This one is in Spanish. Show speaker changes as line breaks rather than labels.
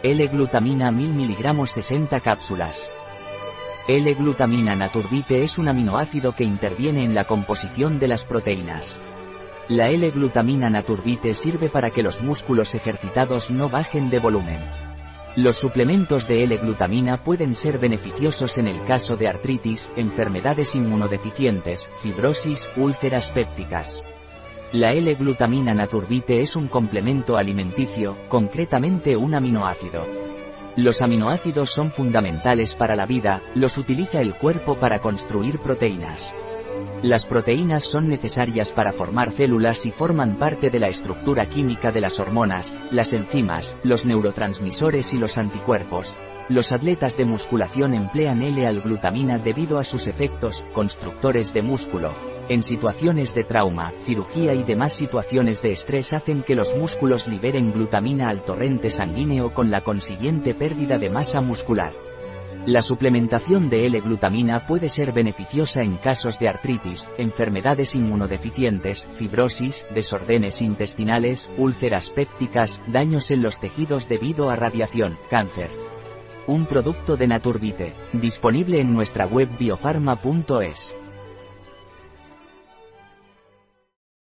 L-glutamina 1000 mg 60 cápsulas. L-glutamina naturbite es un aminoácido que interviene en la composición de las proteínas. La L-glutamina naturbite sirve para que los músculos ejercitados no bajen de volumen. Los suplementos de L-glutamina pueden ser beneficiosos en el caso de artritis, enfermedades inmunodeficientes, fibrosis, úlceras pépticas. La L-glutamina naturbite es un complemento alimenticio, concretamente un aminoácido. Los aminoácidos son fundamentales para la vida, los utiliza el cuerpo para construir proteínas. Las proteínas son necesarias para formar células y forman parte de la estructura química de las hormonas, las enzimas, los neurotransmisores y los anticuerpos. Los atletas de musculación emplean L-alglutamina debido a sus efectos constructores de músculo. En situaciones de trauma, cirugía y demás situaciones de estrés hacen que los músculos liberen glutamina al torrente sanguíneo con la consiguiente pérdida de masa muscular. La suplementación de L-glutamina puede ser beneficiosa en casos de artritis, enfermedades inmunodeficientes, fibrosis, desórdenes intestinales, úlceras pépticas, daños en los tejidos debido a radiación, cáncer. Un producto de Naturbite, disponible en nuestra web biofarma.es.